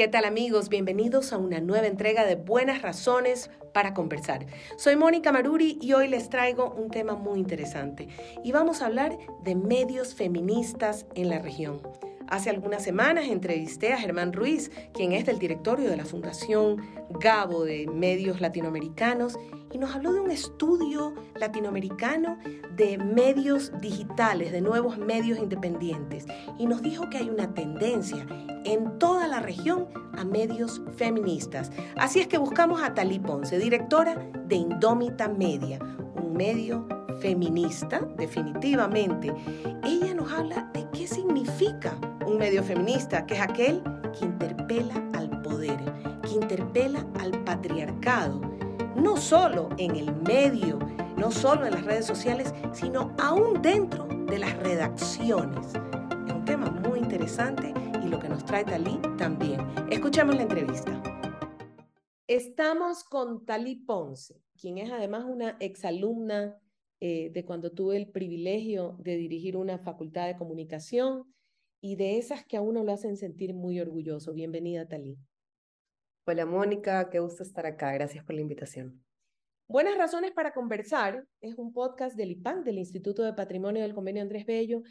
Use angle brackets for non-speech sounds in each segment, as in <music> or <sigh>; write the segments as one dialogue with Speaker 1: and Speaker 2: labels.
Speaker 1: ¿Qué tal amigos? Bienvenidos a una nueva entrega de Buenas Razones para Conversar. Soy Mónica Maruri y hoy les traigo un tema muy interesante y vamos a hablar de medios feministas en la región. Hace algunas semanas entrevisté a Germán Ruiz, quien es del directorio de la Fundación Gabo de Medios Latinoamericanos, y nos habló de un estudio latinoamericano de medios digitales, de nuevos medios independientes, y nos dijo que hay una tendencia en toda la región a medios feministas. Así es que buscamos a Talí Ponce, directora de Indómita Media, medio feminista, definitivamente. Ella nos habla de qué significa un medio feminista, que es aquel que interpela al poder, que interpela al patriarcado, no solo en el medio, no solo en las redes sociales, sino aún dentro de las redacciones. Es un tema muy interesante y lo que nos trae Talí también. Escuchemos la entrevista. Estamos con Talí Ponce, quien es además una exalumna eh, de cuando tuve el privilegio de dirigir una facultad de comunicación y de esas que a uno lo hacen sentir muy orgulloso. Bienvenida, Talí.
Speaker 2: Hola, Mónica, qué gusto estar acá. Gracias por la invitación.
Speaker 1: Buenas razones para conversar es un podcast del IPAN, del Instituto de Patrimonio del Convenio Andrés Bello,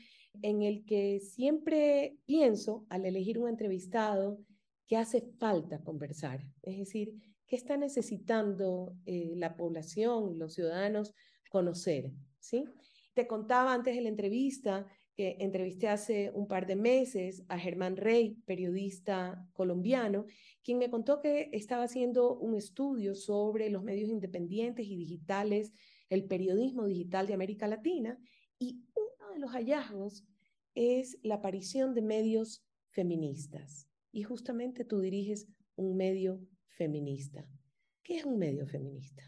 Speaker 1: en el que siempre pienso al elegir un entrevistado que hace falta conversar, es decir, qué está necesitando eh, la población, los ciudadanos conocer, ¿sí? Te contaba antes de la entrevista que entrevisté hace un par de meses a Germán Rey, periodista colombiano, quien me contó que estaba haciendo un estudio sobre los medios independientes y digitales, el periodismo digital de América Latina, y uno de los hallazgos es la aparición de medios feministas. Y justamente tú diriges un medio feminista. ¿Qué es un medio feminista?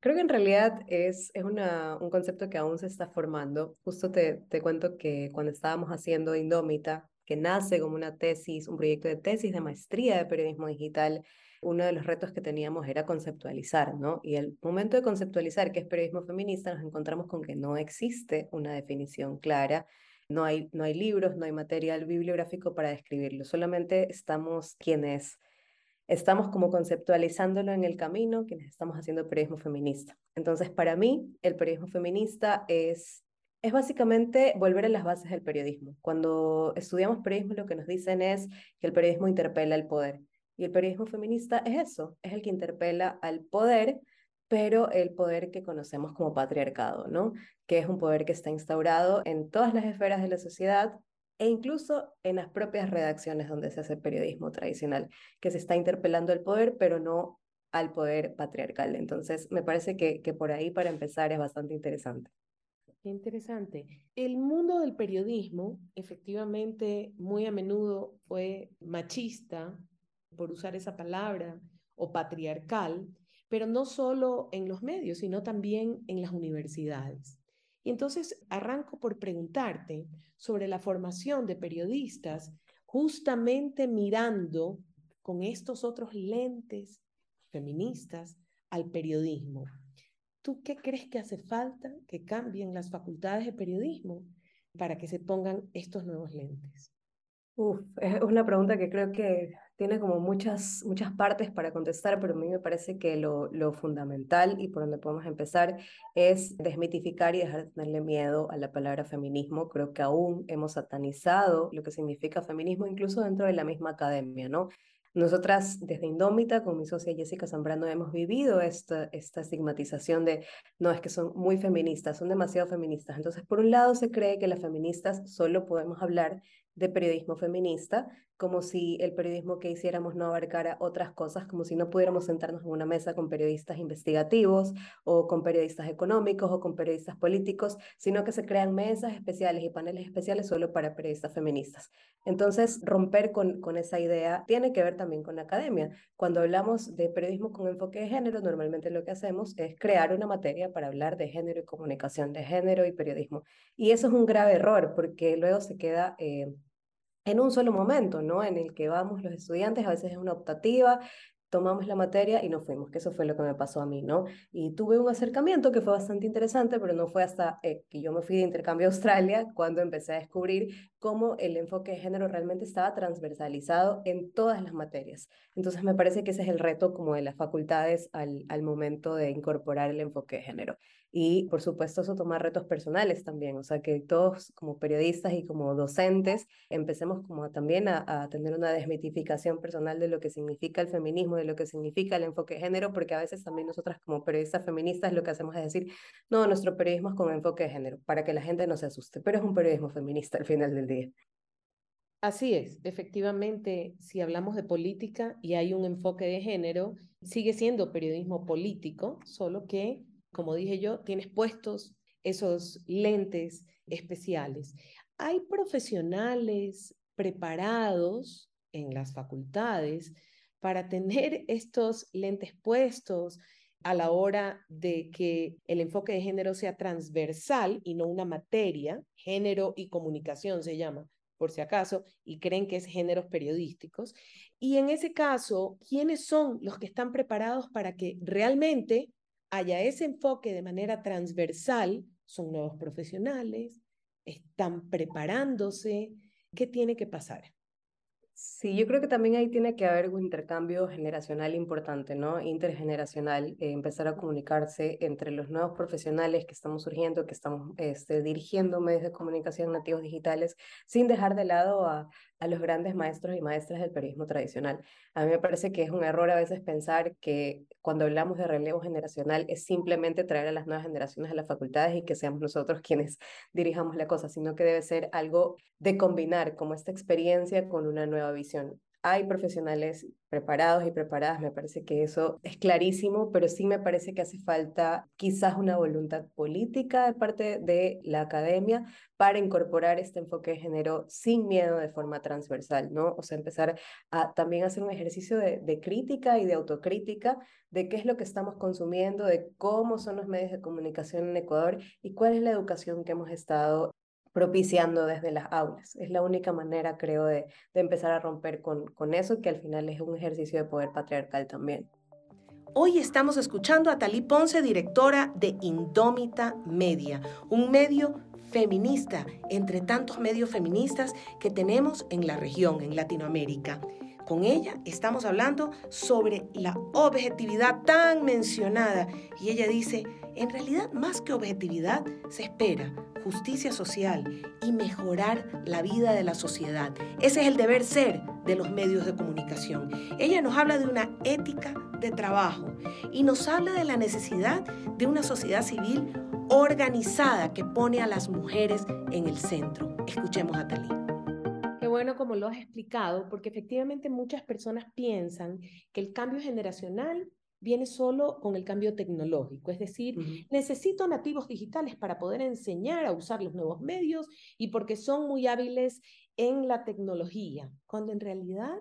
Speaker 2: Creo que en realidad es, es una, un concepto que aún se está formando. Justo te, te cuento que cuando estábamos haciendo Indómita, que nace como una tesis, un proyecto de tesis de maestría de periodismo digital, uno de los retos que teníamos era conceptualizar, ¿no? Y el momento de conceptualizar qué es periodismo feminista, nos encontramos con que no existe una definición clara. No hay, no hay libros, no hay material bibliográfico para describirlo. Solamente estamos quienes estamos como conceptualizándolo en el camino, quienes estamos haciendo periodismo feminista. Entonces, para mí, el periodismo feminista es, es básicamente volver a las bases del periodismo. Cuando estudiamos periodismo, lo que nos dicen es que el periodismo interpela al poder. Y el periodismo feminista es eso, es el que interpela al poder, pero el poder que conocemos como patriarcado, ¿no? Que es un poder que está instaurado en todas las esferas de la sociedad, e incluso en las propias redacciones donde se hace periodismo tradicional, que se está interpelando el poder, pero no al poder patriarcal. Entonces, me parece que, que por ahí, para empezar, es bastante interesante.
Speaker 1: Interesante. El mundo del periodismo, efectivamente, muy a menudo fue machista, por usar esa palabra, o patriarcal, pero no solo en los medios, sino también en las universidades. Y entonces arranco por preguntarte sobre la formación de periodistas, justamente mirando con estos otros lentes feministas al periodismo. ¿Tú qué crees que hace falta que cambien las facultades de periodismo para que se pongan estos nuevos lentes?
Speaker 2: Uf, es una pregunta que creo que tiene como muchas, muchas partes para contestar, pero a mí me parece que lo, lo fundamental y por donde podemos empezar es desmitificar y dejar de tenerle miedo a la palabra feminismo. Creo que aún hemos satanizado lo que significa feminismo, incluso dentro de la misma academia, ¿no? Nosotras desde Indómita, con mi socia Jessica Zambrano, hemos vivido esta, esta estigmatización de, no, es que son muy feministas, son demasiado feministas. Entonces, por un lado, se cree que las feministas solo podemos hablar de periodismo feminista, como si el periodismo que hiciéramos no abarcara otras cosas, como si no pudiéramos sentarnos en una mesa con periodistas investigativos o con periodistas económicos o con periodistas políticos, sino que se crean mesas especiales y paneles especiales solo para periodistas feministas. Entonces, romper con, con esa idea tiene que ver también con la academia. Cuando hablamos de periodismo con enfoque de género, normalmente lo que hacemos es crear una materia para hablar de género y comunicación de género y periodismo. Y eso es un grave error porque luego se queda... Eh, en un solo momento, ¿no? En el que vamos los estudiantes, a veces es una optativa, tomamos la materia y nos fuimos, que eso fue lo que me pasó a mí, ¿no? Y tuve un acercamiento que fue bastante interesante, pero no fue hasta eh, que yo me fui de intercambio a Australia cuando empecé a descubrir cómo el enfoque de género realmente estaba transversalizado en todas las materias. Entonces me parece que ese es el reto como de las facultades al, al momento de incorporar el enfoque de género. Y por supuesto eso toma retos personales también, o sea que todos como periodistas y como docentes empecemos como también a, a tener una desmitificación personal de lo que significa el feminismo, de lo que significa el enfoque de género, porque a veces también nosotras como periodistas feministas lo que hacemos es decir, no, nuestro periodismo es con enfoque de género, para que la gente no se asuste, pero es un periodismo feminista al final del día.
Speaker 1: Así es, efectivamente, si hablamos de política y hay un enfoque de género, sigue siendo periodismo político, solo que como dije yo, tienes puestos esos lentes especiales. Hay profesionales preparados en las facultades para tener <laughs> estos lentes puestos a la hora de que el enfoque de género sea transversal y no una materia, género y comunicación se llama, por si acaso, y creen que es géneros periodísticos. Y en ese caso, ¿quiénes son los que están preparados para que realmente haya ese enfoque de manera transversal, son nuevos profesionales, están preparándose, ¿qué tiene que pasar?
Speaker 2: Sí, yo creo que también ahí tiene que haber un intercambio generacional importante, ¿no? Intergeneracional, eh, empezar a comunicarse entre los nuevos profesionales que estamos surgiendo, que estamos este, dirigiendo medios de comunicación nativos digitales, sin dejar de lado a, a los grandes maestros y maestras del periodismo tradicional. A mí me parece que es un error a veces pensar que cuando hablamos de relevo generacional es simplemente traer a las nuevas generaciones a las facultades y que seamos nosotros <laughs> quienes dirijamos la cosa, sino que debe ser algo de combinar como esta experiencia con una nueva visión hay profesionales preparados y preparadas, me parece que eso es clarísimo, pero sí me parece que hace falta quizás una voluntad política de parte de la academia para incorporar este enfoque de género sin miedo de forma transversal, ¿no? O sea, empezar a también hacer un ejercicio de, de crítica y de autocrítica de qué es lo que estamos consumiendo, de cómo son los medios de comunicación en Ecuador y cuál es la educación que hemos estado propiciando desde las aulas. Es la única manera, creo, de, de empezar a romper con, con eso, que al final es un ejercicio de poder patriarcal también.
Speaker 1: Hoy estamos escuchando a Talí Ponce, directora de Indómita Media, un medio feminista entre tantos medios feministas que tenemos en la región, en Latinoamérica. Con ella estamos hablando sobre la objetividad tan mencionada y ella dice, en realidad más que objetividad se espera justicia social y mejorar la vida de la sociedad. Ese es el deber ser de los medios de comunicación. Ella nos habla de una ética de trabajo y nos habla de la necesidad de una sociedad civil organizada que pone a las mujeres en el centro. Escuchemos a Talí. Qué bueno como lo has explicado, porque efectivamente muchas personas piensan que el cambio generacional viene solo con el cambio tecnológico, es decir, necesito nativos digitales para poder enseñar a usar los nuevos medios y porque son muy hábiles en la tecnología, cuando en realidad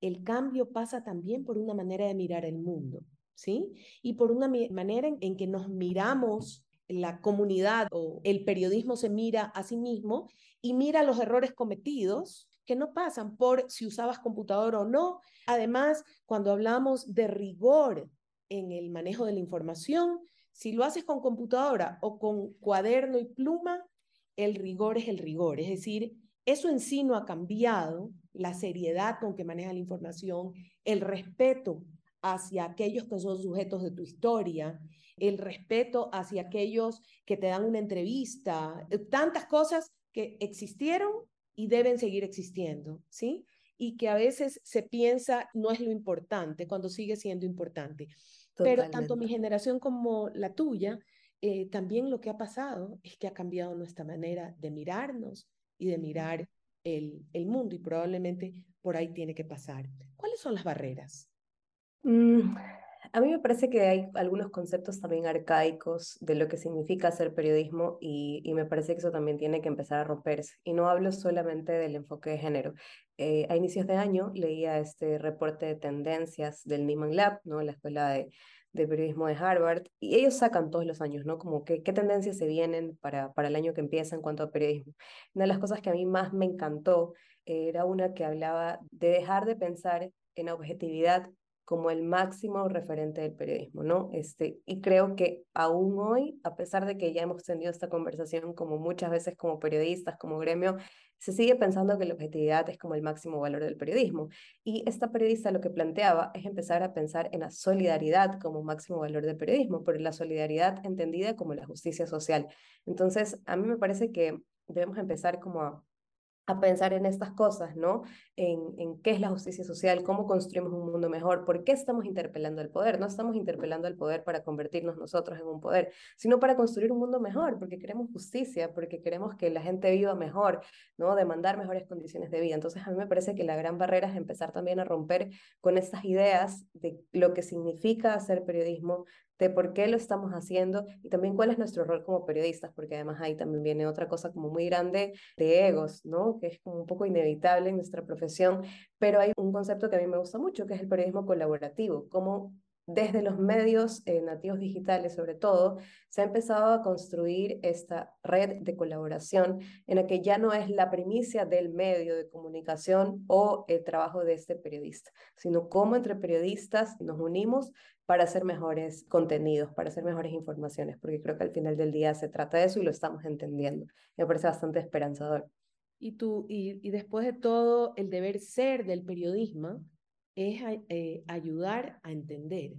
Speaker 1: el cambio pasa también por una manera de mirar el mundo, ¿sí? Y por una manera en, en que nos miramos la comunidad o el periodismo se mira a sí mismo y mira los errores cometidos que no pasan por si usabas computador o no. Además, cuando hablamos de rigor en el manejo de la información. Si lo haces con computadora o con cuaderno y pluma, el rigor es el rigor. Es decir, eso en sí no ha cambiado, la seriedad con que maneja la información, el respeto hacia aquellos que son sujetos de tu historia, el respeto hacia aquellos que te dan una entrevista, tantas cosas que existieron y deben seguir existiendo, ¿sí? Y que a veces se piensa no es lo importante cuando sigue siendo importante. Pero tanto mi generación como la tuya, eh, también lo que ha pasado es que ha cambiado nuestra manera de mirarnos y de mirar el, el mundo y probablemente por ahí tiene que pasar. ¿Cuáles son las barreras?
Speaker 2: Mm, a mí me parece que hay algunos conceptos también arcaicos de lo que significa hacer periodismo y, y, me parece que eso también tiene que empezar a romperse. Y no hablo solamente del enfoque de género. Eh, a inicios de año leía este reporte de tendencias del Nieman Lab, ¿no? la escuela de, de periodismo de Harvard, y ellos sacan todos los años, ¿no? Como qué tendencias se vienen para, para el año que empieza en cuanto a periodismo. Una de las cosas que a mí más me encantó era una que hablaba de dejar de pensar en objetividad como el máximo referente del periodismo, ¿no? Este, y creo que aún hoy, a pesar de que ya hemos tenido esta conversación como muchas veces como periodistas, como gremio, se sigue pensando que la objetividad es como el máximo valor del periodismo. Y esta periodista lo que planteaba es empezar a pensar en la solidaridad como máximo valor del periodismo, pero la solidaridad entendida como la justicia social. Entonces, a mí me parece que debemos empezar como a a pensar en estas cosas, ¿no? En, en, qué es la justicia social, cómo construimos un mundo mejor, por qué estamos interpelando al poder. No estamos interpelando al poder para convertirnos nosotros en un poder, sino para construir un mundo mejor, porque queremos justicia, porque queremos que la gente viva mejor, ¿no? Demandar mejores condiciones de vida. Entonces, a mí me parece que la gran barrera es empezar también a romper con estas ideas de lo que significa hacer periodismo, de por qué lo estamos haciendo y también cuál es nuestro rol como periodistas, porque además ahí también viene otra cosa como muy grande de egos, ¿no? Que es como un poco inevitable en nuestra profesión, pero hay un concepto que a mí me gusta mucho, que es el periodismo colaborativo, cómo desde los medios eh, nativos digitales sobre todo, se ha empezado a construir esta red de colaboración en la que ya no es la primicia del medio de comunicación o el trabajo de este periodista, sino cómo entre periodistas nos unimos para hacer mejores contenidos, para hacer mejores informaciones, porque creo que al final del día se trata de eso y lo estamos entendiendo. Me parece bastante esperanzador.
Speaker 1: Y, tú, y, después de todo, el deber ser del periodismo es eh, ayudar a entender,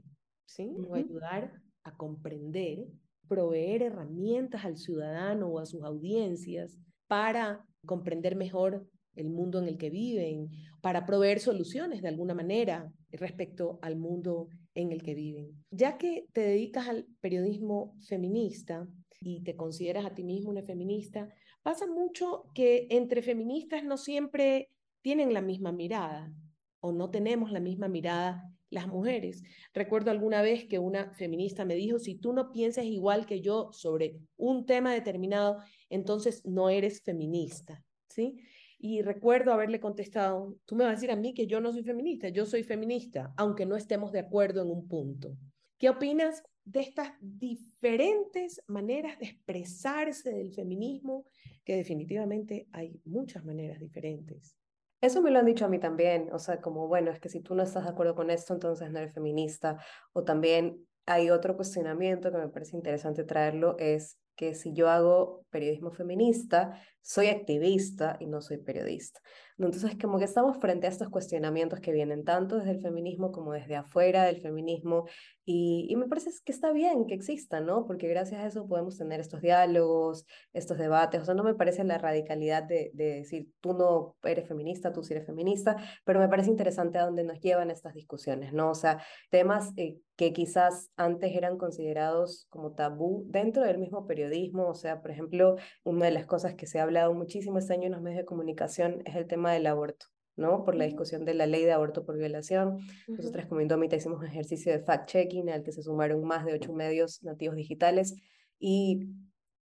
Speaker 1: ¿sí? O ayudar a comprender, proveer herramientas al ciudadano o a sus audiencias para comprender mejor el mundo en el que viven, para proveer soluciones de alguna manera respecto al mundo en el que viven. Ya que te dedicas al periodismo feminista y te consideras a ti mismo una feminista, pasa mucho que entre feministas no siempre tienen la misma mirada o no tenemos la misma mirada las mujeres. Recuerdo alguna vez que una feminista me dijo, si tú no piensas igual que yo sobre un tema determinado, entonces no eres feminista, ¿sí? Y recuerdo haberle contestado, tú me vas a decir a mí que yo no soy feminista, yo soy feminista, aunque no estemos de acuerdo en un punto. ¿Qué opinas de estas diferentes maneras de expresarse del feminismo? Que definitivamente hay muchas maneras diferentes.
Speaker 2: Eso me lo han dicho a mí también, o sea, como, bueno, es que si tú no estás de acuerdo con esto, entonces no eres feminista. O también hay otro cuestionamiento que me parece interesante traerlo, es que si yo hago periodismo feminista, soy activista y no soy periodista. Entonces, como que estamos frente a estos cuestionamientos que vienen tanto desde el feminismo como desde afuera del feminismo y, y, me parece que está bien que existan, ¿no? Porque gracias a eso podemos tener estos diálogos, estos debates. O sea, no me parece la radicalidad de, de decir tú no eres feminista, tú sí eres feminista, pero me parece interesante a dónde nos llevan estas discusiones, ¿no? O sea, temas eh, que quizás antes eran considerados como tabú dentro del mismo periodismo. O sea, por ejemplo, una de las cosas que se ha hablado muchísimo este año en los medios de comunicación es el tema del aborto, ¿no? Por la discusión de la ley de aborto por violación. Nosotras como Indómita hicimos un ejercicio de fact-checking al que se sumaron más de ocho medios nativos digitales y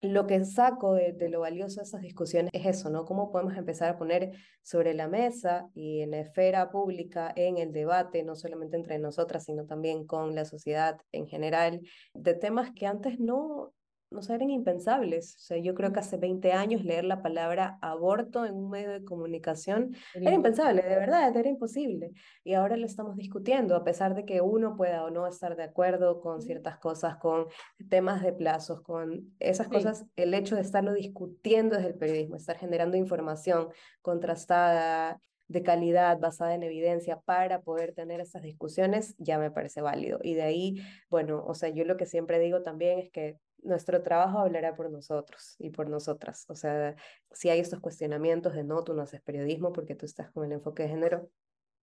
Speaker 2: lo que saco de, de, lo valioso de esas discusiones es eso, ¿no? Cómo podemos empezar a poner sobre la mesa y en la esfera pública, en el debate, no solamente entre nosotras, sino también con la sociedad en general, de temas que antes no, no sé, eran impensables. O sea, yo creo que hace 20 años leer la palabra aborto en un medio de comunicación era, impensable, de verdad, era imposible. Y ahora lo estamos discutiendo, a pesar de que uno pueda o no estar de acuerdo con ciertas cosas, con temas de plazos, con esas cosas, el hecho de estarlo discutiendo desde el periodismo, estar generando información contrastada, de calidad, basada en evidencia, para poder tener esas discusiones, ya me parece válido. Y de ahí, bueno, o sea, yo lo que siempre digo también es que nuestro trabajo hablará por nosotros y por nosotras. O sea, si hay estos cuestionamientos de no, tú no haces periodismo porque tú estás con el enfoque de género,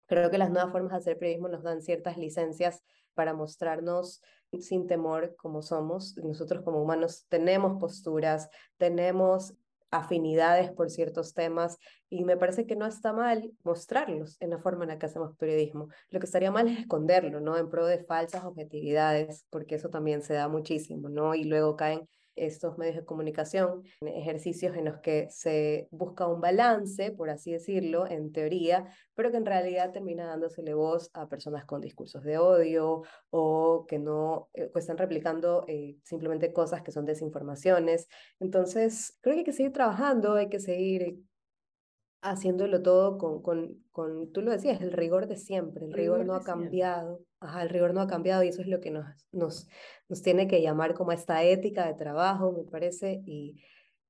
Speaker 2: creo que las nuevas formas de hacer periodismo nos dan ciertas licencias para mostrarnos sin temor como somos. Nosotros como humanos tenemos posturas, tenemos afinidades por ciertos temas y me parece que no está mal mostrarlos en la forma en la que hacemos periodismo. Lo que estaría mal es esconderlo, ¿no? En pro de falsas objetividades, porque eso también se da muchísimo, ¿no? Y luego caen estos medios de comunicación, ejercicios en los que se busca un balance, por así decirlo, en teoría, pero que en realidad termina dándosele voz a personas con discursos de odio o que no eh, están replicando eh, simplemente cosas que son desinformaciones. Entonces, creo que hay que seguir trabajando, hay que seguir haciéndolo todo con, con, con, tú lo decías, el rigor de siempre, el rigor, no ha cambiado, Ajá, el rigor no ha cambiado y eso es lo que nos, nos, nos tiene que llamar como esta ética de trabajo, me parece, y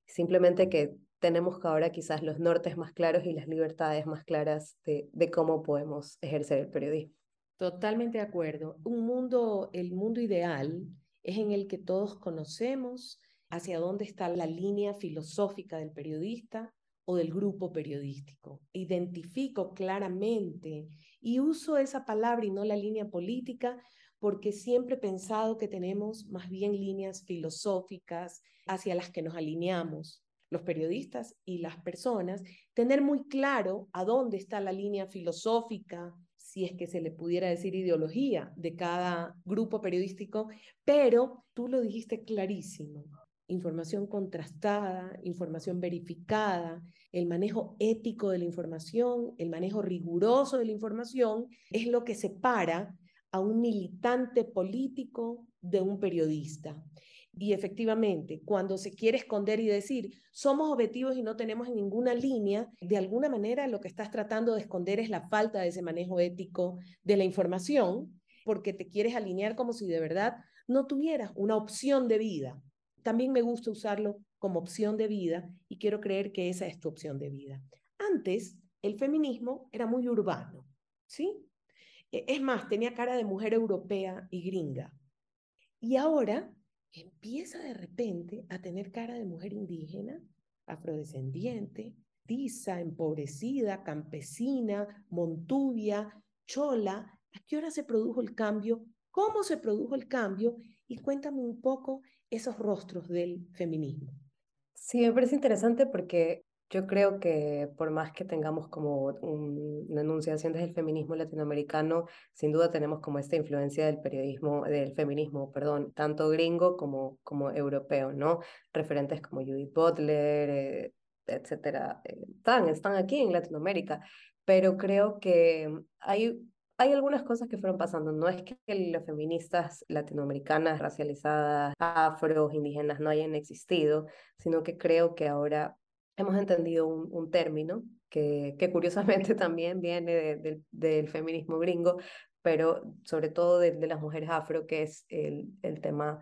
Speaker 2: simplemente que tenemos que ahora quizás los nortes más claros y las libertades más claras de, de cómo podemos ejercer el periodismo.
Speaker 1: Totalmente de acuerdo. Un mundo, el mundo ideal es en el que todos conocemos hacia dónde está la línea filosófica del periodista, o del grupo periodístico. Identifico claramente y uso esa palabra y no la línea política porque siempre he pensado que tenemos más bien líneas filosóficas hacia las que nos alineamos los periodistas y las personas, tener muy claro a dónde está la línea filosófica, si es que se le pudiera decir ideología de cada grupo periodístico, pero tú lo dijiste clarísimo, información contrastada, información verificada, el manejo ético de la información, el manejo riguroso de la información, es lo que separa a un militante político de un periodista. Y efectivamente, cuando se quiere esconder y decir, somos objetivos y no tenemos ninguna línea, de alguna manera lo que estás tratando de esconder es la falta de ese manejo ético de la información, porque te quieres alinear como si de verdad no tuvieras una opción de vida también me gusta usarlo como opción de vida y quiero creer que esa es tu opción de vida. Antes, el feminismo era muy urbano, ¿sí? E, es más, tenía cara de mujer europea y gringa. Y ahora empieza de repente a tener cara de mujer indígena, afrodescendiente, tiza, empobrecida, campesina, montubia, chola. ¿A qué hora se produjo el cambio? ¿Cómo se produjo el cambio? Y cuéntame un poco esos rostros del feminismo.
Speaker 2: Sí, me parece interesante porque yo creo que por más que tengamos como una enunciación desde el feminismo latinoamericano, sin duda tenemos como esta influencia del periodismo, del feminismo, perdón, tanto gringo como, como europeo, ¿no? Referentes como Judith Butler, eh, etcétera, eh, están, están aquí en Latinoamérica, pero creo que hay hay algunas cosas que fueron pasando. No es que las feministas latinoamericanas, racializadas, afro, indígenas no hayan existido, sino que creo que ahora hemos entendido un, término que, que, curiosamente <laughs> también viene del feminismo gringo, pero sobre todo de, de, las mujeres afro, que es el, el tema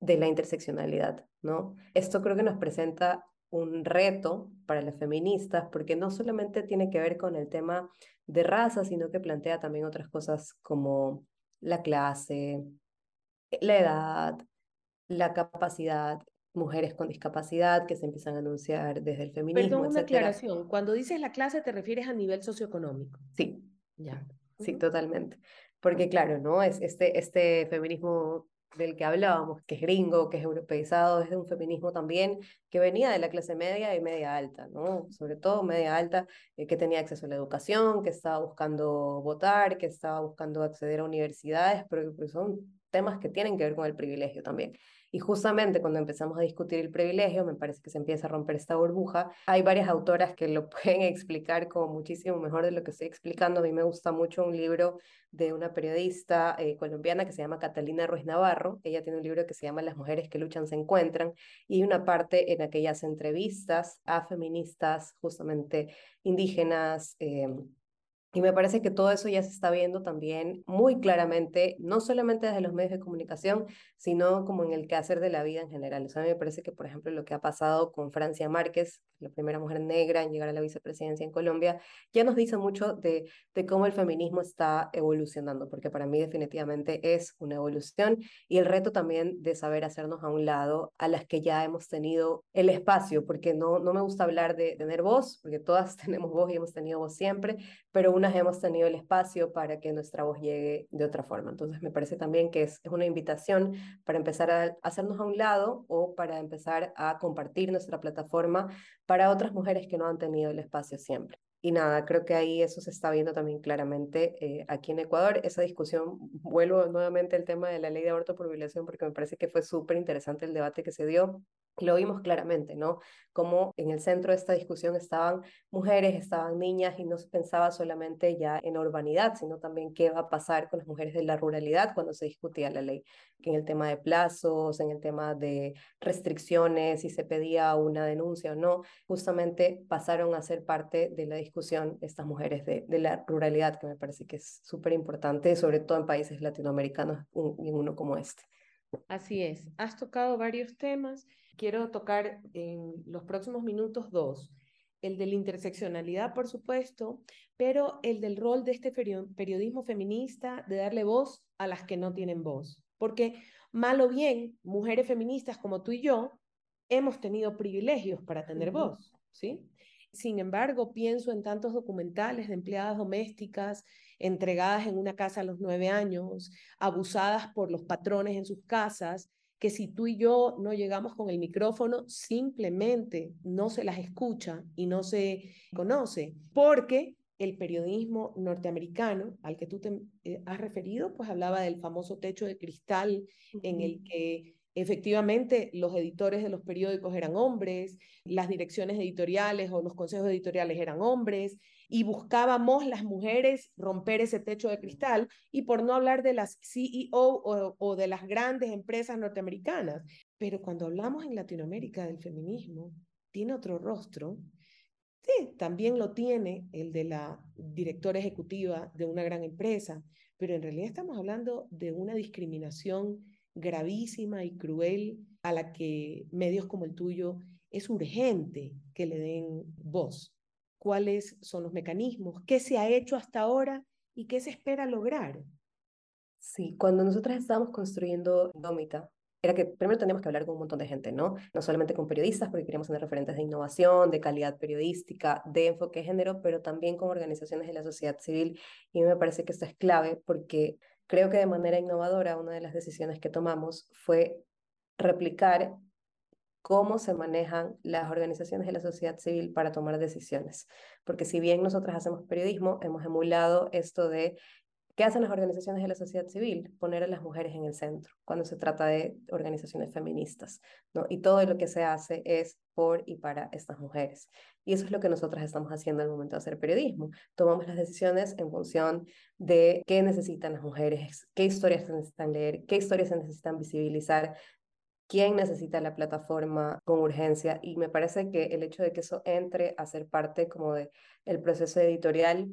Speaker 2: de la interseccionalidad, ¿no? Esto creo que nos presenta un reto para las feministas, porque no solamente tiene que ver con el tema de raza, sino que plantea también otras cosas como la clase, la edad, la capacidad, mujeres con discapacidad que se empiezan a anunciar desde el feminismo.
Speaker 1: Perdón, una aclaración. Cuando dices la clase, te refieres a nivel socioeconómico.
Speaker 2: Sí. Ya. Sí, totalmente. Porque claro, ¿no? Es este, este feminismo del que hablábamos, que es gringo, que es europeizado, es de un feminismo también que venía de la clase media y media alta, ¿no? Sobre todo media alta, eh, que tenía acceso a la educación, que estaba buscando votar, que estaba buscando acceder a universidades, pero que son temas que tienen que ver con el privilegio también. Y justamente cuando empezamos a discutir el privilegio, me parece que se empieza a romper esta burbuja. Hay varias autoras que lo <laughs> pueden explicar como muchísimo mejor de lo que estoy explicando. A mí me gusta mucho un libro de una periodista eh, colombiana que se llama Catalina Ruiz Navarro. Ella tiene un libro que se llama Las mujeres que luchan se encuentran y una parte en la que ella hace entrevistas a feministas justamente indígenas. Eh, y me parece que todo eso ya se está viendo también muy claramente, no solamente desde los medios de comunicación, sino como en el quehacer de la vida en general. O sea, me parece que, por ejemplo, lo que ha pasado con Francia Márquez, la primera mujer negra en llegar a la vicepresidencia en Colombia, ya nos dice mucho de, de cómo el feminismo está evolucionando, porque para mí definitivamente es una evolución y el reto también de saber hacernos a un lado a las que ya hemos tenido el espacio, porque no, no me gusta hablar de tener voz, porque todas <laughs> tenemos voz y hemos tenido voz siempre, pero una hemos tenido el espacio para que nuestra voz llegue de otra forma. Entonces me parece también que es, es una invitación para empezar a hacernos a un lado o para empezar a compartir nuestra plataforma para otras mujeres que no han tenido el espacio siempre. Y nada, creo que ahí eso se está viendo también claramente eh, aquí en Ecuador. Esa discusión, vuelvo nuevamente al tema de la ley de aborto por violación, porque me parece que fue súper interesante el debate que se dio. Lo vimos claramente, ¿no? Como en el centro de esta discusión estaban mujeres, estaban niñas y no se pensaba solamente ya en urbanidad, sino también qué va a pasar con las mujeres de la ruralidad cuando se discutía la ley, en el tema de plazos, en el tema de restricciones, si se pedía una denuncia o no, justamente pasaron a ser parte de la discusión estas mujeres de, de la ruralidad, que me parece que es súper importante, sobre todo en países latinoamericanos y en uno como este.
Speaker 1: Así es, has tocado varios temas quiero tocar en los próximos minutos dos. El de la interseccionalidad, por supuesto, pero el del rol de este periodismo feminista de darle voz a las que no tienen voz. Porque, mal o bien, mujeres feministas como tú y yo hemos tenido privilegios para tener voz, ¿sí? Sin embargo, pienso en tantos documentales de empleadas domésticas entregadas en una casa a los nueve años, abusadas por los patrones en sus casas, que si tú y yo no llegamos con el micrófono, simplemente no se las escucha y no se conoce, porque el periodismo norteamericano al que tú te eh, has referido, pues hablaba del famoso techo de cristal en el que efectivamente los editores de los periódicos eran hombres, las direcciones editoriales o los consejos editoriales eran hombres, y buscábamos las mujeres romper ese techo de cristal y por no hablar de las CEO o, de las grandes empresas norteamericanas. Pero cuando hablamos en Latinoamérica del feminismo, tiene otro rostro. Sí, también lo tiene el de la directora ejecutiva de una gran empresa, pero en realidad estamos hablando de una discriminación gravísima y cruel a la que medios como el tuyo es urgente que le den voz cuáles son los mecanismos, qué se ha hecho hasta ahora y qué se espera lograr.
Speaker 2: Sí, cuando nosotras estábamos construyendo Dómita, era que primero teníamos que hablar con un montón de gente, ¿no? No solamente con periodistas, porque queríamos tener referentes de innovación, de calidad periodística, de enfoque de género, pero también con organizaciones de la sociedad civil. Y me parece que esto es clave porque creo que de manera innovadora una de las decisiones que tomamos fue replicar cómo se manejan las organizaciones de la sociedad civil para tomar decisiones. Porque si bien nosotros hacemos periodismo, hemos emulado esto de qué hacen las organizaciones de la sociedad civil, poner a las mujeres en el centro cuando se trata de organizaciones feministas. ¿no? Y todo lo que se hace es por y para estas mujeres. Y eso es lo que nosotros estamos haciendo al momento de hacer periodismo. Tomamos las decisiones en función de qué necesitan las mujeres, qué historias se necesitan leer, qué historias se necesitan visibilizar, quién necesita la plataforma con urgencia y me parece que el hecho de que eso entre a ser parte como de el proceso editorial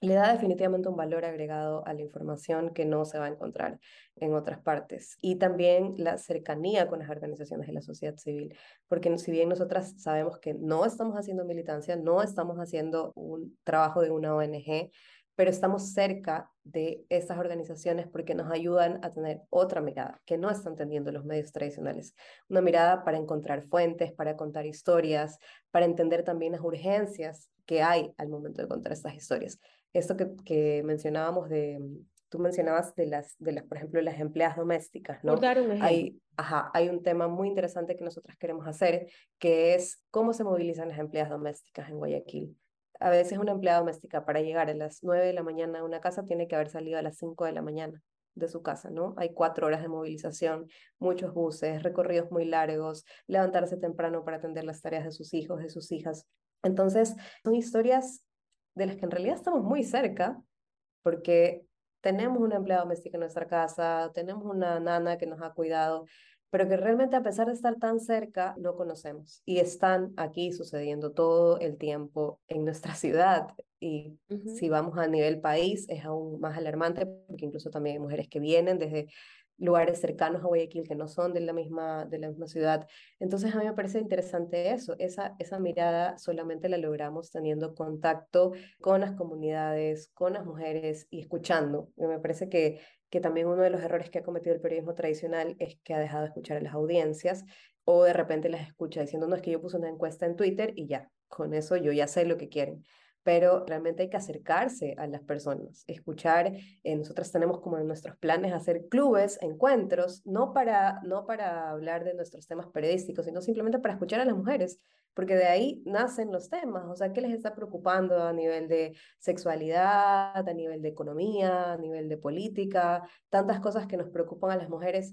Speaker 2: le da definitivamente un valor agregado a la información que no se va a encontrar en otras partes. Y también la cercanía con las organizaciones de la sociedad civil, porque si bien nosotras sabemos que no estamos haciendo militancia, no estamos haciendo un trabajo de una ONG, pero estamos cerca de estas organizaciones porque nos ayudan a tener otra mirada que no están teniendo los medios tradicionales. Una mirada para encontrar fuentes, para contar historias, para entender también las urgencias que hay al momento de contar estas historias. Esto que, que mencionábamos de, tú mencionabas de las, de las, por ejemplo, las empleadas domésticas, ¿no?
Speaker 1: dar un
Speaker 2: hay, ajá, hay un tema muy interesante que nosotras queremos hacer, que es cómo se movilizan las empleadas domésticas en Guayaquil a veces una empleada doméstica para llegar a las 9 de la mañana a una casa tiene que haber salido a las 5 de la mañana de su casa, ¿no? Hay cuatro horas de movilización, muchos buses, recorridos muy largos, levantarse temprano para atender las tareas de sus hijos, de sus hijas. Entonces, son historias de las que en realidad estamos muy cerca, porque tenemos una empleada doméstica en nuestra casa, tenemos una nana que nos ha cuidado, pero que realmente a pesar de estar tan cerca, no conocemos. Y están aquí sucediendo todo el tiempo en nuestra <laughs> ciudad. Y si vamos a nivel país, es aún más alarmante, porque incluso también hay mujeres que vienen desde lugares cercanos a Guayaquil que no son de la misma, de la misma ciudad. Entonces a mí me parece interesante eso, esa, esa mirada solamente la logramos teniendo contacto con las comunidades, con las mujeres y escuchando. me parece que que también uno de los errores que ha cometido el periodismo tradicional es que ha dejado de escuchar a las audiencias o de repente las escucha diciendo, no es que yo puse una encuesta en Twitter y ya, con eso yo ya sé lo que quieren. Pero realmente hay que acercarse a las personas, escuchar. Eh, nosotros tenemos como en nuestros planes hacer clubes, encuentros, no para, no para hablar de nuestros temas periodísticos, sino simplemente para escuchar a las mujeres, porque de ahí nacen los temas, o sea, ¿qué les está preocupando a nivel de sexualidad, a nivel de economía, a nivel de política, tantas cosas que nos preocupan a las mujeres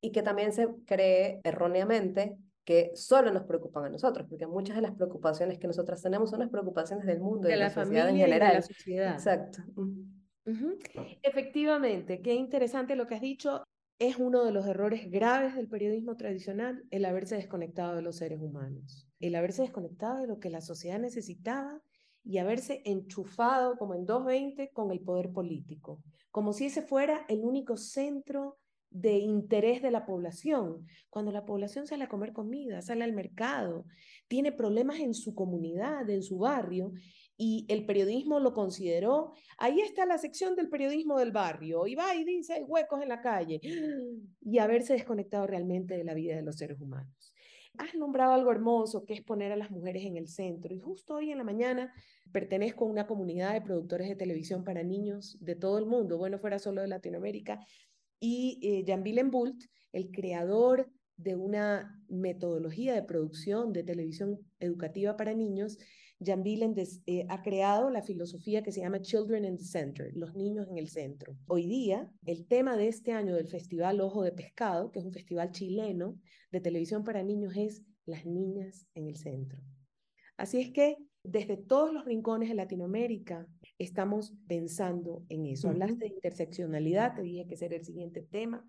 Speaker 2: y que también se cree erróneamente que solo nos preocupan a nosotros, porque muchas de las preocupaciones que nosotras tenemos son las preocupaciones del mundo, de, la, sociedad en general. de la sociedad.
Speaker 1: Exacto. Efectivamente, qué interesante lo que has dicho. Es uno de los errores graves del periodismo tradicional el haberse desconectado de los seres humanos, el haberse desconectado de lo que la sociedad necesitaba y haberse enchufado como en 220 con el poder político, como si ese fuera el único centro de interés de la población. Cuando la población sale a comer comida, sale al mercado, tiene problemas en su comunidad, en su barrio, y el periodismo lo consideró, ahí está la sección del periodismo del barrio, y va y dice, hay huecos en la calle, y haberse desconectado realmente de la vida de los seres humanos. Has nombrado algo hermoso, que es poner a las mujeres en el centro, y justo hoy en la mañana pertenezco a una comunidad de productores de televisión para niños de todo el mundo, bueno, fuera solo de Latinoamérica, y eh, Jan Bult, el creador de una metodología de producción de televisión educativa para niños, Jan Billen eh, ha creado la filosofía que se llama Children in the Center, los niños en el centro. Hoy día, el tema de este año del Festival Ojo de Pescado, que es un festival chileno de televisión para niños, es las niñas en el centro. Así es que desde todos los rincones de Latinoamérica estamos pensando en eso. Hablaste de interseccionalidad, te dije que ese era el siguiente tema,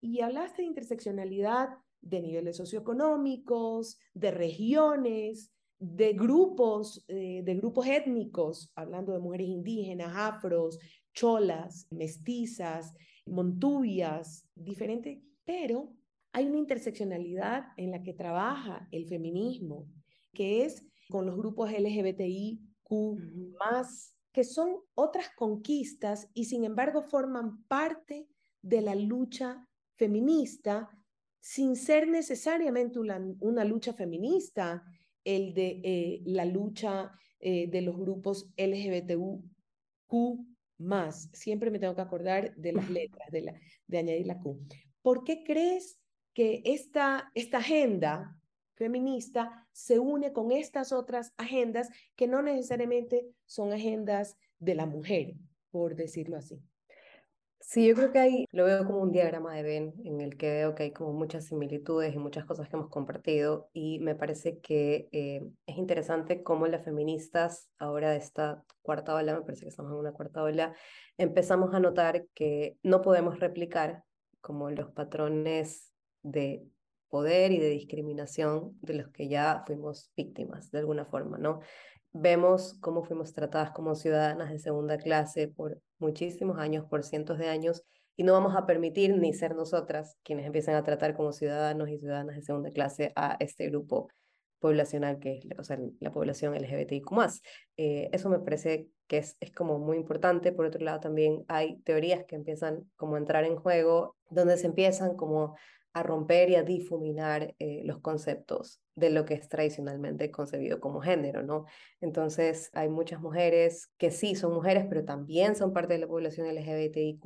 Speaker 1: y hablaste de interseccionalidad de niveles socioeconómicos, de regiones, de grupos, eh, de grupos étnicos, hablando de mujeres indígenas, afros, cholas, mestizas, montubias, diferentes, pero hay una interseccionalidad en la que trabaja el feminismo, que es con los grupos LGBTIQ más, que son otras conquistas y sin embargo forman parte de la lucha feminista sin ser necesariamente una, lucha feminista, el de eh, la lucha eh, de los grupos LGBTQ más. Siempre me tengo que acordar de las <laughs> letras, de, la, de añadir la Q. ¿Por qué crees que esta, esta agenda feminista se une con estas otras agendas que no necesariamente son agendas de la mujer, por decirlo así.
Speaker 2: Sí, yo creo que ahí lo veo como un diagrama de Venn en el que veo que hay como muchas similitudes y muchas cosas que hemos compartido y me parece que eh, es interesante cómo las feministas ahora de esta cuarta ola, me parece que estamos en una cuarta ola, empezamos a notar que no podemos replicar como los patrones de poder y de discriminación de los que ya fuimos víctimas de alguna forma, ¿no? Vemos cómo fuimos tratadas como ciudadanas de segunda clase por muchísimos años, por cientos de años, y no vamos a permitir ni ser nosotras quienes empiecen a tratar como ciudadanos y ciudadanas de segunda clase a este grupo poblacional que es la población LGBTIQ+. Eh, eso me parece que es, es como muy importante. Por otro lado, también hay teorías que empiezan como a entrar en juego, donde se empiezan como a romper y a difuminar eh, los conceptos de lo que es tradicionalmente concebido como género, ¿no? Entonces, hay muchas mujeres que sí son mujeres, pero también son parte de la población LGBTIQ+.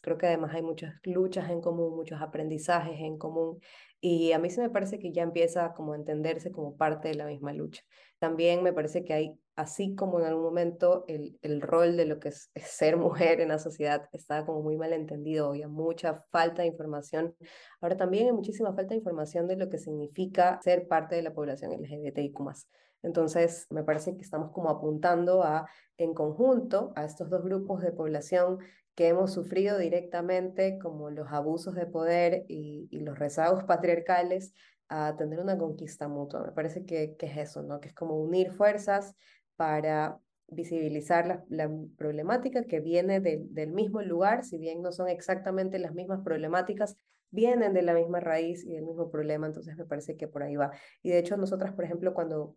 Speaker 2: Creo que además hay muchas luchas en común, muchos aprendizajes en común, y a mí se me parece que ya empieza como a entenderse como parte de la misma lucha. También me parece que hay así como en algún momento el, el rol de lo que es, ser <laughs> mujer en la sociedad estaba como muy mal entendido, había mucha falta de información. Ahora también hay muchísima falta de información de lo que significa ser parte de la población LGBTIQ+. Entonces, me parece que estamos como apuntando a, en conjunto, a estos dos grupos de población que hemos sufrido directamente, como los abusos de poder y, y los rezagos patriarcales, a tener una conquista mutua. Me parece que, que, es eso, ¿no? Que es como unir fuerzas para visibilizar la, la problemática que viene del mismo lugar, si bien no son exactamente las mismas problemáticas, vienen de la misma raíz y del mismo problema, entonces me parece que por ahí va. Y de hecho nosotras, por ejemplo, cuando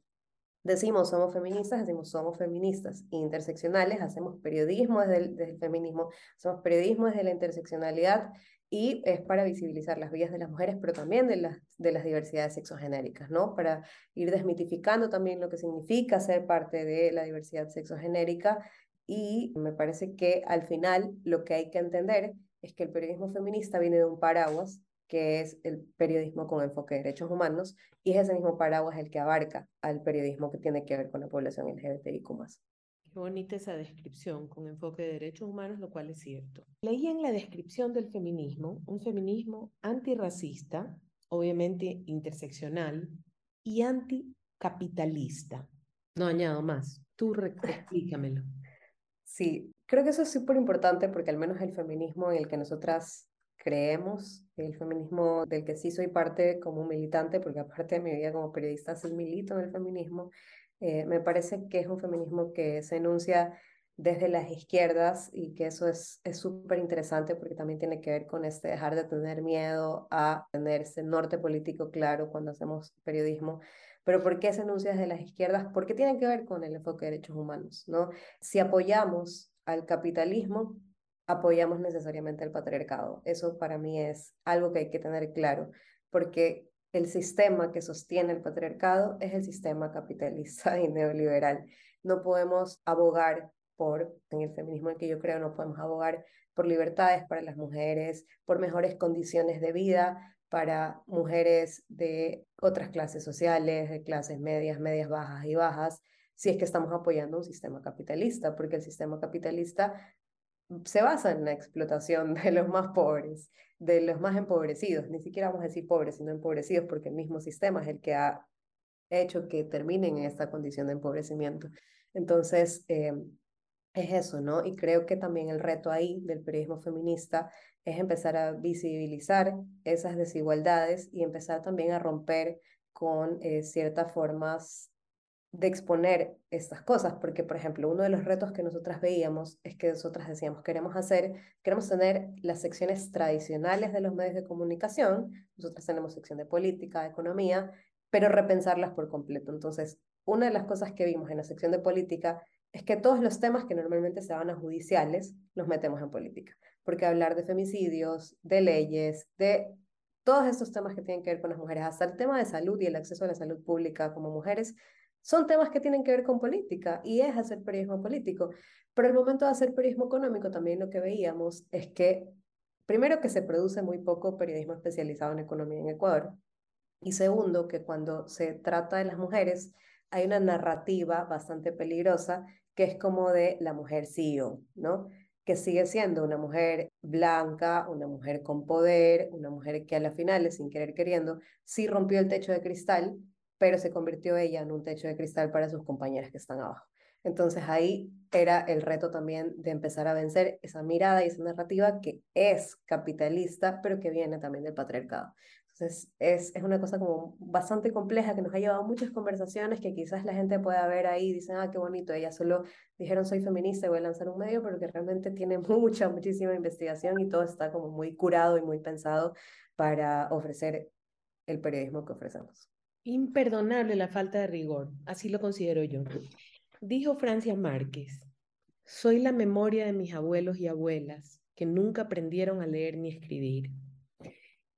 Speaker 2: decimos somos feministas, decimos somos feministas interseccionales, hacemos periodismo desde el feminismo, somos periodismo desde la interseccionalidad y es para visibilizar las vidas de las mujeres, pero también de las, de las diversidades sexogenéricas, ¿no? Para ir desmitificando también lo que significa ser parte de la diversidad sexogenérica y me parece que al final lo que hay que entender es que el periodismo feminista viene de un paraguas que es el periodismo con enfoque de derechos humanos, y es ese mismo paraguas el que abarca al periodismo que tiene que ver con la población LGBTIQ+.
Speaker 1: Qué bonita esa descripción con enfoque de derechos humanos, lo cual es cierto. Leí en la descripción del feminismo un feminismo antirracista, obviamente interseccional y anticapitalista. No añado más. Tú <laughs> explícamelo.
Speaker 2: Sí, creo que eso es súper importante porque al menos el feminismo en el que nosotras creemos, el feminismo del que sí soy parte como militante, porque aparte de mi vida como periodista sí milito en el feminismo, eh, me parece que es un feminismo que se enuncia desde las izquierdas y que eso es súper interesante porque también tiene que ver con este dejar de tener miedo a tener ese norte político claro cuando hacemos periodismo. Pero ¿por qué se enuncia desde las izquierdas? Porque tiene que ver con el enfoque de derechos humanos, ¿no? Si apoyamos al capitalismo, apoyamos necesariamente al patriarcado. Eso para mí es algo que hay que tener claro, porque el sistema que sostiene el patriarcado es el sistema capitalista <laughs> y neoliberal. No podemos abogar por, en el feminismo en que yo creo, no podemos abogar por libertades para las mujeres, por mejores condiciones de vida para mujeres de otras clases sociales, de clases medias, medias bajas y bajas, si es que estamos apoyando un sistema capitalista, porque el sistema capitalista se basa en la explotación <laughs> de los más pobres, de los más empobrecidos, ni siquiera vamos a decir pobres, sino empobrecidos, porque el mismo sistema es el que ha hecho que terminen en esta condición de empobrecimiento. Entonces, eh, es eso, ¿no? Y creo que también el reto ahí del periodismo feminista es empezar a visibilizar esas desigualdades y empezar también a romper con eh, ciertas formas de exponer estas cosas, porque por ejemplo, uno de los retos que nosotras veíamos es que nosotras decíamos, queremos hacer, queremos tener las secciones tradicionales de los medios de comunicación, nosotras tenemos sección de política, de economía, pero repensarlas por completo. Entonces, una de las cosas que vimos en la sección de política es que todos los temas que normalmente se van a judiciales los metemos en política, porque hablar de femicidios, de leyes, de todos estos temas que tienen que ver con las mujeres, hasta el tema de salud y el acceso a la salud pública como mujeres, son temas que tienen que ver con política y es hacer periodismo político. Pero el momento de hacer periodismo económico también lo que veíamos es que, primero, que se produce muy poco periodismo especializado en economía en Ecuador. Y segundo, que cuando se trata de las mujeres, hay una narrativa bastante peligrosa que es como de la mujer CEO, ¿no? Que sigue siendo una mujer blanca, una mujer con poder, una mujer que a la final, sin querer queriendo, sí rompió el techo de cristal, pero se convirtió ella en un techo de cristal para sus compañeras que están abajo. Entonces ahí era el reto también de empezar a vencer esa mirada y esa narrativa que es capitalista, pero que viene también del patriarcado. Entonces es, es una cosa como bastante compleja que nos ha llevado muchas conversaciones que quizás la gente pueda ver ahí y dicen, ah, qué bonito, ellas solo dijeron soy feminista y voy a lanzar un medio, pero que realmente tiene <laughs> mucha, muchísima investigación y todo está como muy curado y muy pensado para ofrecer el periodismo que ofrecemos.
Speaker 1: Imperdonable la falta de rigor, así lo considero yo. Dijo Francia Márquez, soy la memoria de mis abuelos y abuelas que nunca aprendieron a leer ni escribir.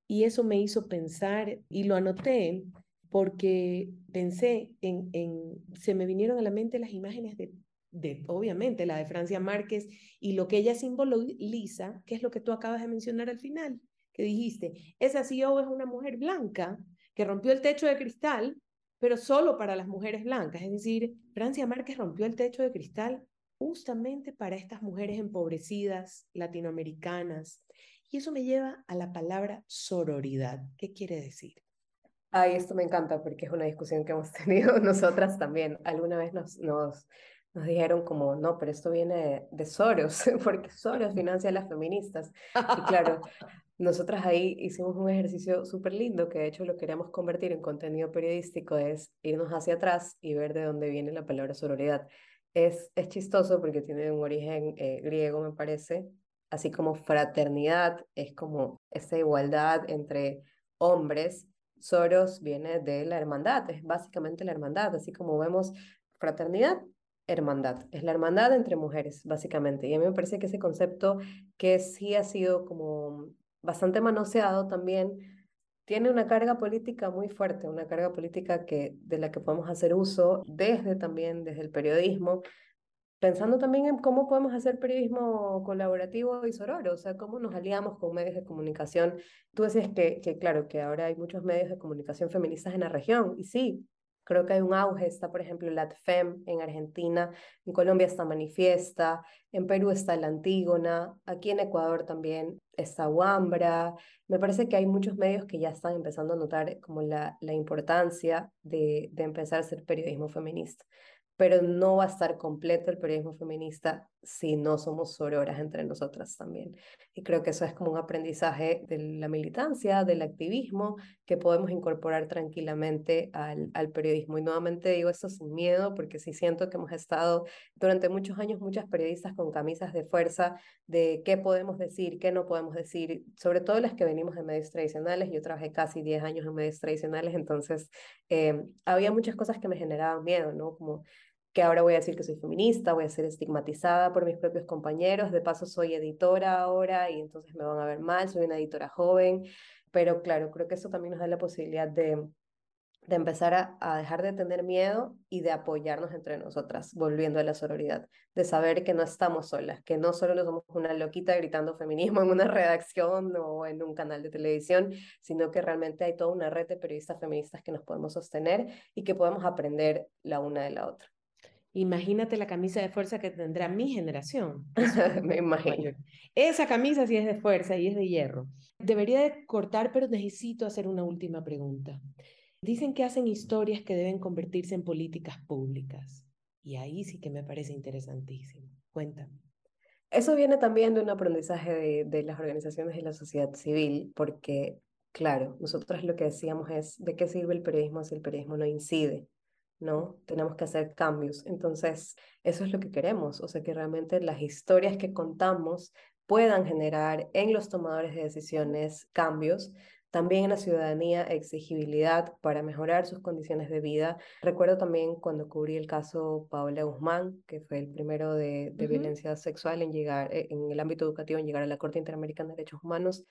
Speaker 1: Y eso me hizo pensar, y lo anoté porque pensé en, en se me vinieron a la mente las imágenes de, de, obviamente, la de Francia Márquez y lo que ella simboliza, que es lo que tú acabas de mencionar al final, que dijiste, esa CEO es una mujer blanca que rompió el techo de cristal, pero solo para las mujeres blancas. Es decir, Francia Márquez rompió el techo de cristal justamente para estas mujeres empobrecidas, latinoamericanas. Y eso me lleva a la palabra sororidad. ¿Qué quiere decir?
Speaker 2: Ay, esto me encanta porque es una discusión que hemos <laughs> tenido nosotras también. Alguna vez nos, nos, nos dijeron como, no, pero esto viene de Soros, <laughs> porque Soros financia a las feministas. Y claro, <laughs> nosotras ahí hicimos un ejercicio súper lindo que de hecho lo queríamos convertir en contenido periodístico, es irnos hacia atrás y ver de dónde viene la palabra sororidad. Es, es chistoso porque tiene un origen eh, griego, me parece, así como fraternidad, es como esa igualdad entre hombres. Soros viene de la hermandad, es básicamente la hermandad, así como vemos fraternidad, hermandad, es la hermandad entre mujeres, básicamente. Y a mí me parece que ese concepto que sí ha sido como bastante manoseado también, tiene una carga política muy fuerte, una carga política que, de la que podemos hacer uso desde también, desde el periodismo, pensando también en cómo podemos hacer periodismo colaborativo y sororo, o sea, cómo nos aliamos con medios de comunicación. Tú decías que, que, claro, que ahora hay muchos medios de comunicación feministas en la región, y sí, Creo que hay un auge, está por ejemplo la ATFEM en Argentina, en Colombia está Manifiesta, en Perú está la Antígona, aquí en Ecuador también está Wambra. Me parece que hay muchos medios que ya están empezando a notar como la, la importancia de, de empezar a hacer periodismo feminista pero no va a estar completo el periodismo feminista si no somos sororas entre nosotras también. Y creo que eso es como un aprendizaje de la militancia, del activismo, que podemos incorporar tranquilamente al, al periodismo. Y nuevamente digo esto sin miedo, porque sí siento que hemos estado durante muchos años muchas periodistas con camisas de fuerza de qué podemos decir, qué no podemos decir, sobre todo las que venimos de medios tradicionales. Yo trabajé casi 10 años en medios tradicionales, entonces eh, había muchas cosas que me generaban miedo, ¿no? Como que ahora voy a decir que soy feminista, voy a ser estigmatizada por mis propios compañeros, de paso soy editora ahora y entonces me van a ver mal, soy una editora joven, pero claro, creo que eso también nos da la posibilidad de, de empezar a, a, dejar de tener miedo y de apoyarnos entre nosotras, volviendo a la sororidad, de saber que no estamos solas, que no solo somos una loquita gritando feminismo en una redacción o en un canal de televisión, sino que realmente hay toda una red de periodistas feministas que nos podemos sostener y que podemos aprender la una de la otra.
Speaker 1: Imagínate la camisa de fuerza que tendrá mi generación. <laughs>
Speaker 2: Me imagino.
Speaker 1: Esa camisa sí es de fuerza y es de hierro. Debería de cortar, pero necesito hacer una última pregunta. Dicen que hacen historias que deben convertirse en políticas públicas. Y ahí sí que me parece interesantísimo. Cuéntame.
Speaker 2: Eso viene también de un aprendizaje de, de las organizaciones de la sociedad civil, porque, claro, nosotros lo que decíamos es, ¿de qué sirve el periodismo si el periodismo no incide? ¿No? Tenemos que hacer cambios. Entonces, eso es lo que queremos, o sea, que realmente las historias que contamos puedan generar en los tomadores de decisiones cambios, también en la ciudadanía exigibilidad para mejorar sus condiciones de vida. Recuerdo también cuando cubrí el caso Paola Guzmán, que fue el primero de, de violencia sexual en llegar, eh, en el ámbito educativo, en llegar a la Corte Interamericana de Derechos Humanos,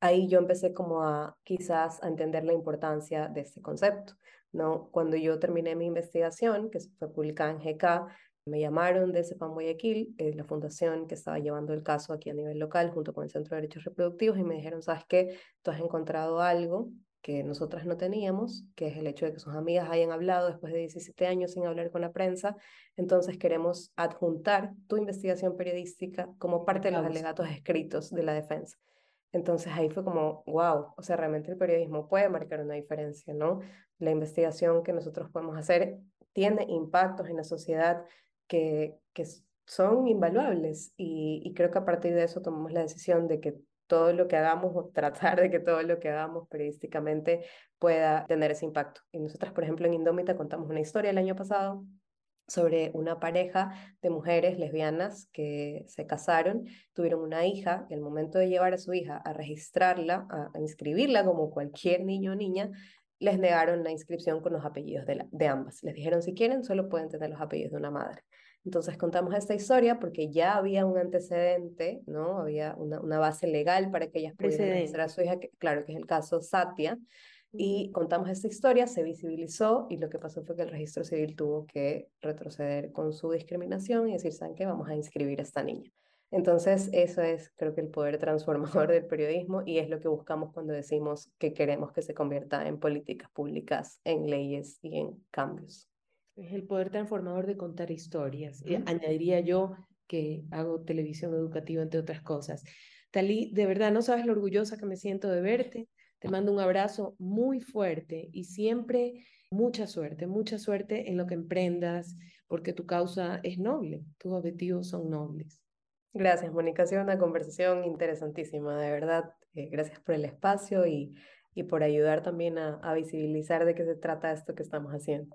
Speaker 2: ahí yo empecé como a quizás a entender la importancia de este concepto, ¿no? Cuando yo terminé mi investigación, que fue publicada en GK, me llamaron de CEPAM Guayaquil, eh, la fundación que estaba llevando el caso aquí a nivel local junto con el Centro de Derechos Reproductivos y me dijeron, ¿sabes qué? Tú has encontrado algo que nosotras no teníamos, que es el hecho de que sus amigas hayan hablado después de 17 años sin hablar con la prensa. Entonces queremos adjuntar tu investigación periodística como parte de los alegatos escritos de la defensa. Entonces ahí fue como, wow, o sea, realmente el periodismo puede marcar una diferencia, ¿no? La investigación que nosotros podemos hacer tiene impactos en la sociedad que, que son invaluables y, y creo que a partir de eso tomamos la decisión de que todo lo que hagamos o tratar de que todo lo que hagamos periodísticamente pueda tener ese impacto. Y nosotras, por ejemplo, en Indómita contamos una historia el año pasado sobre una pareja de mujeres lesbianas que se casaron, tuvieron una hija, y al momento de llevar a su hija a registrarla, a, inscribirla como cualquier niño o niña, les negaron la inscripción con los apellidos de, de ambas. Les dijeron, si quieren, solo pueden tener los apellidos de una madre. Entonces contamos esta historia porque ya había un antecedente, ¿no? Había una, una base legal para que ellas pudieran registrar a su hija, que, claro que es el caso Satya, y contamos esta historia, se visibilizó y lo que pasó fue que el registro civil tuvo que retroceder con su discriminación y decir, ¿saben qué? Vamos a inscribir a esta niña. Entonces, eso es, creo que, el poder transformador del periodismo y es lo que buscamos cuando decimos que queremos que se convierta en políticas públicas, en leyes y en cambios.
Speaker 1: Es el poder transformador de contar historias. y añadiría yo que hago televisión educativa, entre otras cosas. Talí, de verdad, no sabes lo orgullosa que me siento de verte te mando un abrazo muy fuerte y siempre mucha suerte, mucha suerte en lo que emprendas, porque tu causa es noble, tus objetivos son nobles.
Speaker 2: Gracias, Mónica. Ha sido una conversación interesantísima, de verdad. Eh, gracias por el espacio y, y por ayudar también a, a visibilizar de qué se trata esto que estamos haciendo.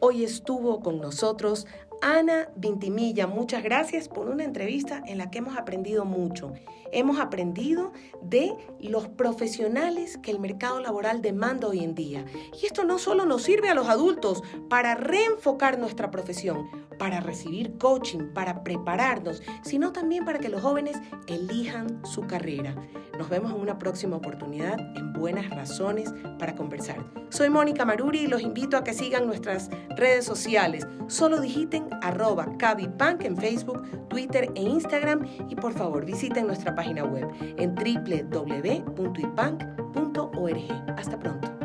Speaker 1: Hoy estuvo con nosotros Ana Vintimilla. Muchas gracias por una entrevista en la que hemos aprendido mucho hemos aprendido de los profesionales que el mercado laboral demanda hoy en día. Y esto no solo nos sirve a los adultos para reenfocar nuestra profesión, para recibir coaching, para prepararnos, sino también para que los jóvenes elijan su carrera. Nos vemos en una próxima oportunidad en Buenas Razones para conversar. Soy Mónica Maruri y los invito a que sigan nuestras redes sociales. Solo digiten arroba Bank en Facebook, Twitter e Instagram y por favor visiten nuestra página web en www.ibank.org. Hasta pronto.